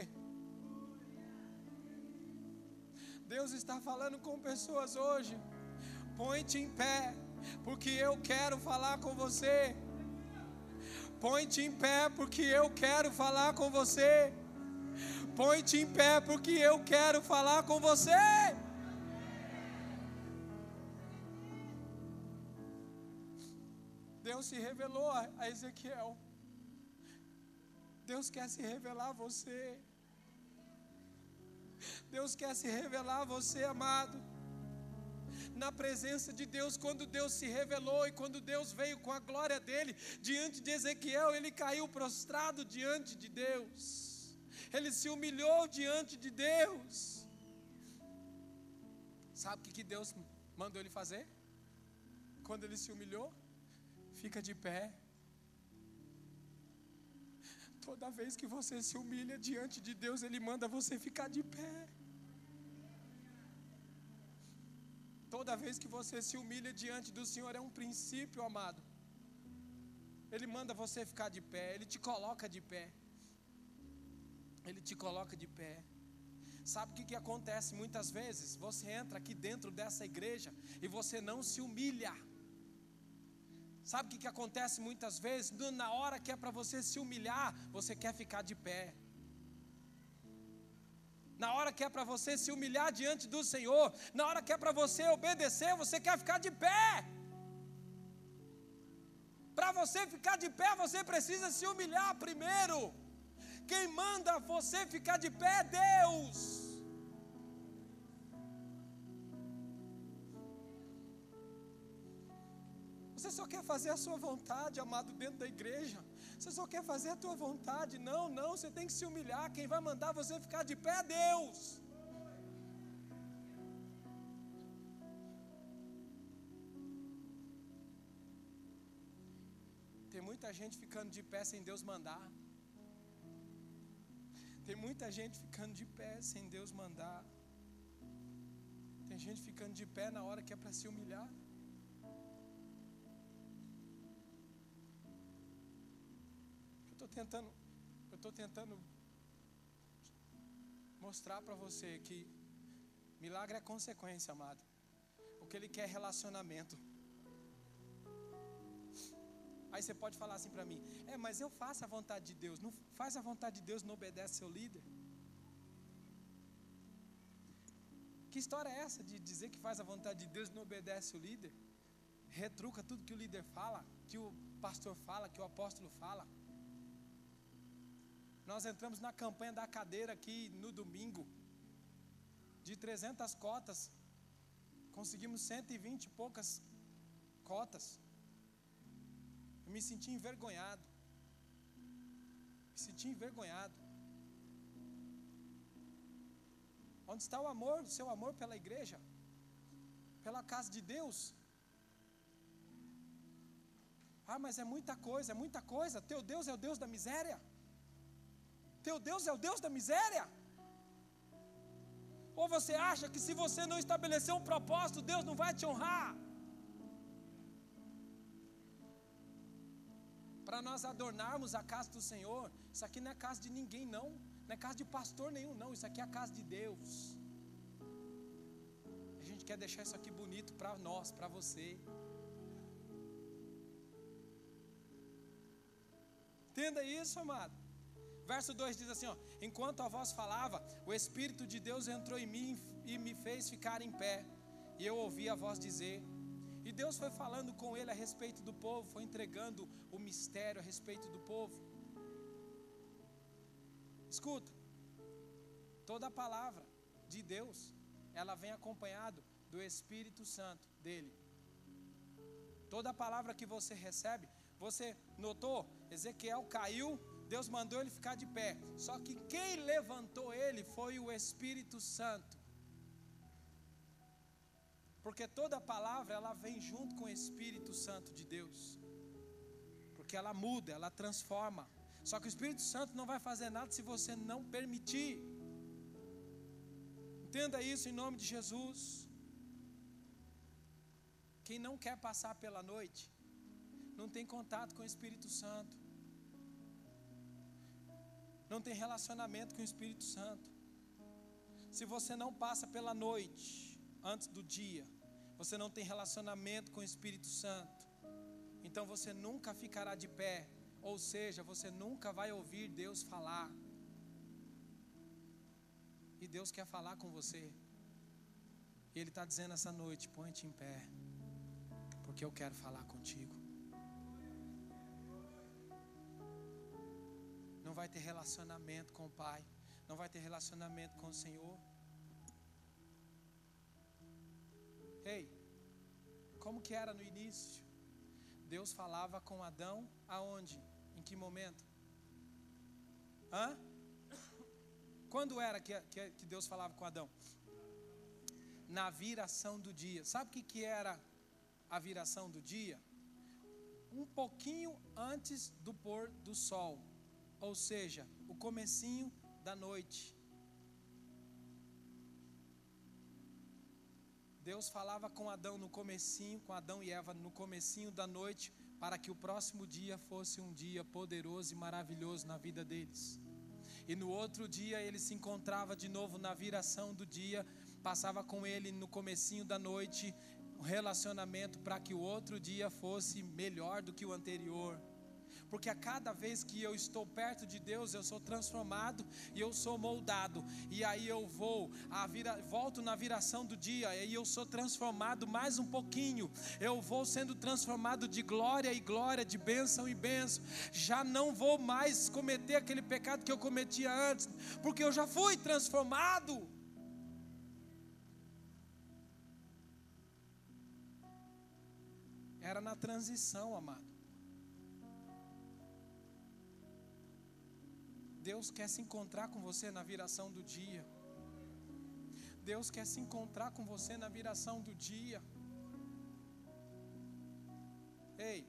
Deus está falando com pessoas hoje. Põe-te em pé, porque eu quero falar com você. Põe-te em pé, porque eu quero falar com você. Põe-te em pé, porque eu quero falar com você. Deus se revelou a Ezequiel. Deus quer se revelar a você. Deus quer se revelar a você, amado. Na presença de Deus, quando Deus se revelou e quando Deus veio com a glória dele diante de Ezequiel, ele caiu prostrado diante de Deus. Ele se humilhou diante de Deus. Sabe o que, Deus mandou ele fazer? Quando ele se humilhou? Fica de pé. Toda vez que você se humilha diante de Deus, Ele manda você ficar de pé. Toda vez que você se humilha diante do Senhor, é um princípio, amado. Ele manda você ficar de pé, Ele te coloca de pé. Ele te coloca de pé. Sabe o que, que acontece muitas vezes? Você entra aqui dentro dessa igreja e você não se humilha. Sabe o que, que acontece muitas vezes? Na hora que é para você se humilhar, você quer ficar de pé. Na hora que é para você se humilhar diante do Senhor, na hora que é para você obedecer, você quer ficar de pé. Para você ficar de pé, você precisa se humilhar primeiro. Quem manda você ficar de pé é Deus. Você só quer fazer a sua vontade, amado, dentro da igreja. Você só quer fazer a tua vontade. Não, não, você tem que se humilhar. Quem vai mandar você ficar de pé é Deus. Tem muita gente ficando de pé sem Deus mandar. Tem muita gente ficando de pé sem Deus mandar. Tem gente ficando de pé na hora que é para se humilhar. Estou tentando, eu estou tentando mostrar para você que milagre é consequência, amado. O que ele quer é relacionamento. Aí você pode falar assim para mim: É, mas eu faço a vontade de Deus. Não faz a vontade de Deus, não obedece seu líder. Que história é essa de dizer que faz a vontade de Deus e não obedece o líder? Retruca tudo que o líder fala, que o pastor fala, que o apóstolo fala. Nós entramos na campanha da cadeira aqui no domingo, de 300 cotas, conseguimos 120 e poucas cotas. Eu me senti envergonhado. Me senti envergonhado. Onde está o amor, o seu amor pela igreja? Pela casa de Deus? Ah, mas é muita coisa, é muita coisa. Teu Deus é o Deus da miséria. Teu Deus é o Deus da miséria? Ou você acha que se você não estabelecer um propósito, Deus não vai te honrar? Para nós adornarmos a casa do Senhor, isso aqui não é casa de ninguém, não. Não é casa de pastor nenhum, não. Isso aqui é a casa de Deus. A gente quer deixar isso aqui bonito para nós, para você. Entenda isso, amado. Verso 2 diz assim: ó, Enquanto a voz falava, o Espírito de Deus entrou em mim e me fez ficar em pé. E eu ouvi a voz dizer: E Deus foi falando com ele a respeito do povo, foi entregando o mistério a respeito do povo. Escuta, toda a palavra de Deus, ela vem acompanhado do Espírito Santo dele. Toda a palavra que você recebe, você notou? Ezequiel caiu, Deus mandou ele ficar de pé. Só que quem levantou ele foi o Espírito Santo. Porque toda palavra ela vem junto com o Espírito Santo de Deus. Porque ela muda, ela transforma. Só que o Espírito Santo não vai fazer nada se você não permitir. Entenda isso em nome de Jesus. Quem não quer passar pela noite, não tem contato com o Espírito Santo, não tem relacionamento com o Espírito Santo. Se você não passa pela noite antes do dia, você não tem relacionamento com o Espírito Santo, então você nunca ficará de pé, ou seja, você nunca vai ouvir Deus falar. E Deus quer falar com você. E Ele está dizendo essa noite: põe-te em pé, porque eu quero falar contigo. Vai ter relacionamento com o Pai, não vai ter relacionamento com o Senhor. Ei, como que era no início? Deus falava com Adão aonde? Em que momento? Hã? Quando era que, que, que Deus falava com Adão? Na viração do dia. Sabe o que, que era a viração do dia? Um pouquinho antes do pôr do sol. Ou seja, o comecinho da noite. Deus falava com Adão no comecinho, com Adão e Eva no comecinho da noite, para que o próximo dia fosse um dia poderoso e maravilhoso na vida deles. E no outro dia ele se encontrava de novo na viração do dia, passava com ele no comecinho da noite um relacionamento para que o outro dia fosse melhor do que o anterior porque a cada vez que eu estou perto de Deus, eu sou transformado e eu sou moldado, e aí eu vou, a vira, volto na viração do dia, e eu sou transformado mais um pouquinho, eu vou sendo transformado de glória e glória, de bênção e bênção, já não vou mais cometer aquele pecado que eu cometia antes, porque eu já fui transformado. Era na transição, amado. Deus quer se encontrar com você na viração do dia. Deus quer se encontrar com você na viração do dia. Ei.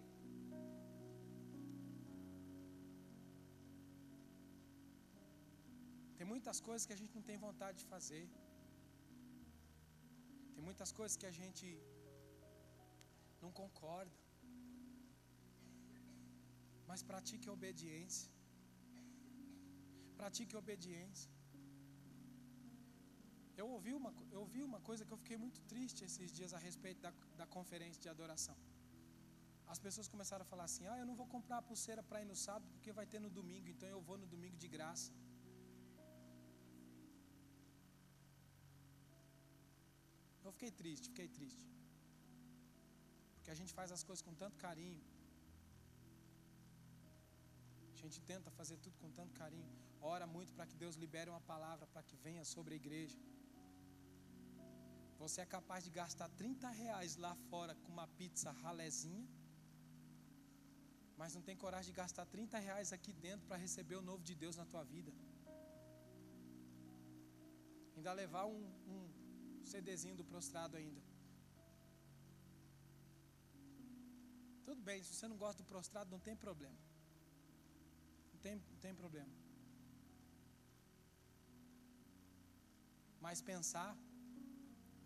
Tem muitas coisas que a gente não tem vontade de fazer. Tem muitas coisas que a gente não concorda. Mas pratique a obediência. Pratique obediência. Eu ouvi, uma, eu ouvi uma coisa que eu fiquei muito triste esses dias a respeito da, da conferência de adoração. As pessoas começaram a falar assim: ah, eu não vou comprar a pulseira para ir no sábado porque vai ter no domingo, então eu vou no domingo de graça. Eu fiquei triste, fiquei triste. Porque a gente faz as coisas com tanto carinho. A gente tenta fazer tudo com tanto carinho. Ora muito para que Deus libere uma palavra para que venha sobre a igreja. Você é capaz de gastar 30 reais lá fora com uma pizza ralezinha, mas não tem coragem de gastar 30 reais aqui dentro para receber o novo de Deus na tua vida. Ainda levar um, um CDzinho do prostrado ainda. Tudo bem, se você não gosta do prostrado, não tem problema tem, não tem problema. Mas pensar,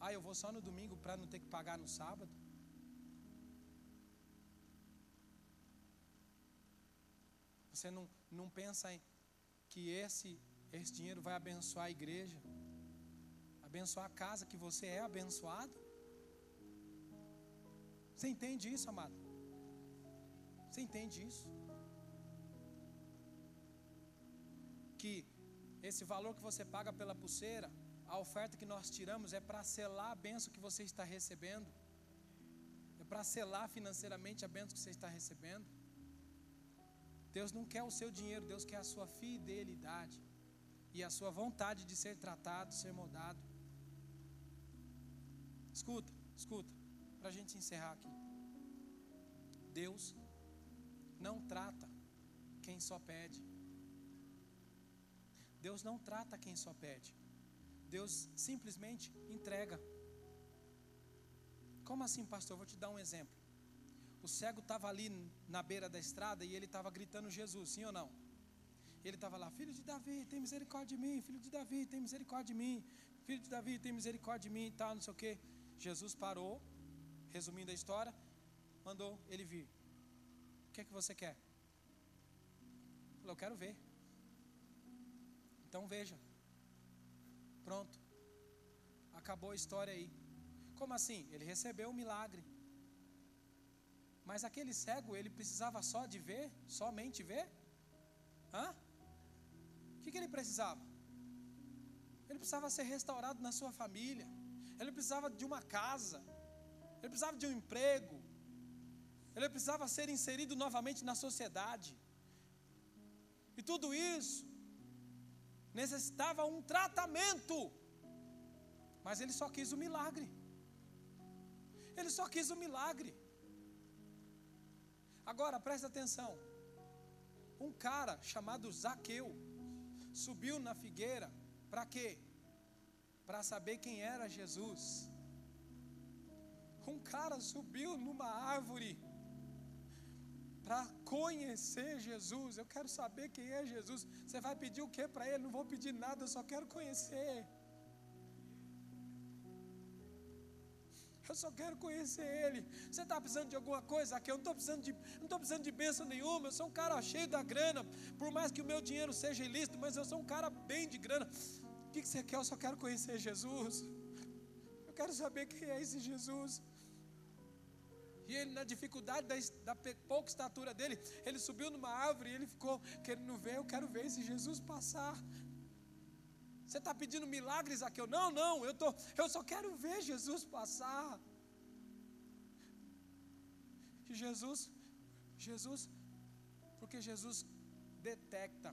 ah, eu vou só no domingo para não ter que pagar no sábado. Você não, não pensa em que esse, esse dinheiro vai abençoar a igreja, abençoar a casa que você é abençoado? Você entende isso, amado? Você entende isso? que esse valor que você paga pela pulseira, a oferta que nós tiramos é para selar a benção que você está recebendo. É para selar financeiramente a bênção que você está recebendo. Deus não quer o seu dinheiro, Deus quer a sua fidelidade e a sua vontade de ser tratado, ser moldado. Escuta, escuta, para a gente encerrar aqui. Deus não trata quem só pede. Deus não trata quem só pede. Deus simplesmente entrega. Como assim, pastor? Vou te dar um exemplo. O cego estava ali na beira da estrada e ele estava gritando Jesus, sim ou não? Ele estava lá, filho de Davi, tem misericórdia de mim, filho de Davi, tem misericórdia de mim, filho de Davi, tem misericórdia de mim e tal, não sei o que. Jesus parou, resumindo a história, mandou ele vir. O que é que você quer? Falou, eu quero ver. Então veja. Pronto. Acabou a história aí. Como assim? Ele recebeu o um milagre. Mas aquele cego, ele precisava só de ver? Somente ver? Hã? O que, que ele precisava? Ele precisava ser restaurado na sua família. Ele precisava de uma casa. Ele precisava de um emprego. Ele precisava ser inserido novamente na sociedade. E tudo isso necessitava um tratamento. Mas ele só quis o milagre. Ele só quis o milagre. Agora presta atenção. Um cara chamado Zaqueu subiu na figueira para quê? Para saber quem era Jesus. Um cara subiu numa árvore para conhecer Jesus. Eu quero saber quem é Jesus. Você vai pedir o que para ele? Não vou pedir nada, eu só quero conhecer. Eu só quero conhecer Ele. Você está precisando de alguma coisa? Aqui eu não estou precisando de, não estou precisando de bênção nenhuma. Eu sou um cara cheio da grana. Por mais que o meu dinheiro seja ilícito, mas eu sou um cara bem de grana. O que, que você quer? Eu só quero conhecer Jesus. Eu quero saber quem é esse Jesus. E ele, na dificuldade da, da, pouca estatura dele, ele subiu numa árvore e ele ficou querendo ver. Eu quero ver esse Jesus passar. Você está pedindo milagres aqui? Eu não, não, eu, tô, eu só quero ver Jesus passar. E Jesus, Jesus, porque Jesus detecta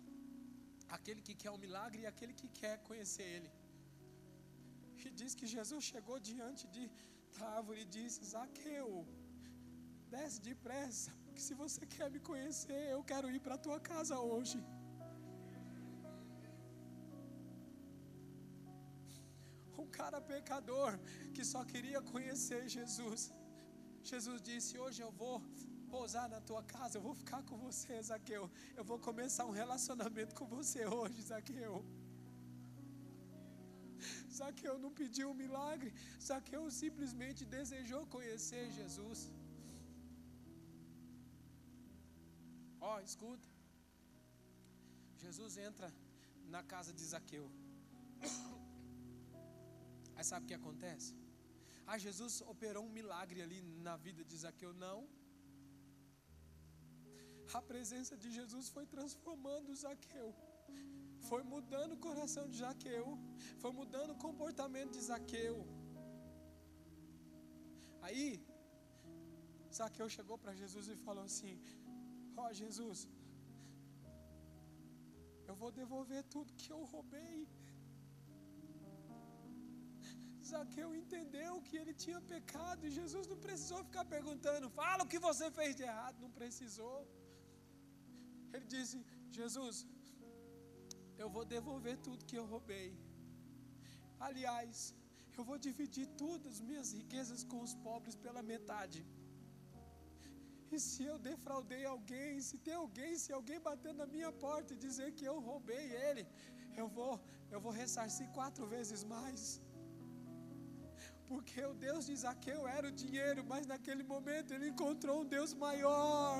aquele que quer o um milagre e aquele que quer conhecer Ele. E diz que Jesus chegou diante de, da árvore e disse: Zaqueu, desce depressa, porque se você quer me conhecer, eu quero ir para a tua casa hoje. um cara pecador que só queria conhecer Jesus. Jesus disse: Hoje eu vou pousar na tua casa, eu vou ficar com você, Zaqueu. Eu vou começar um relacionamento com você hoje, Zaqueu. Zaqueu não pediu um milagre, Zaqueu simplesmente desejou conhecer Jesus. Escuta. Jesus entra na casa de Zaqueu. Aí sabe o que acontece? Ah, Jesus operou um milagre ali na vida de Zaqueu. Não. A presença de Jesus foi transformando Zaqueu. Foi mudando o coração de Zaqueu. Foi mudando o comportamento de Zaqueu. Aí, Zaqueu chegou para Jesus e falou assim: Ó oh, Jesus, eu vou devolver tudo que eu roubei. Zaqueu entendeu que ele tinha pecado e Jesus não precisou ficar perguntando: fala o que você fez de errado. Não precisou. Ele disse: Jesus, eu vou devolver tudo que eu roubei. Aliás, eu vou dividir todas as minhas riquezas com os pobres pela metade. E se eu defraudei alguém, se tem alguém, se alguém bater na minha porta e dizer que eu roubei ele, eu vou, eu vou ressarcir quatro vezes mais. Porque o Deus de Zaqueu era o dinheiro, mas naquele momento ele encontrou um Deus maior.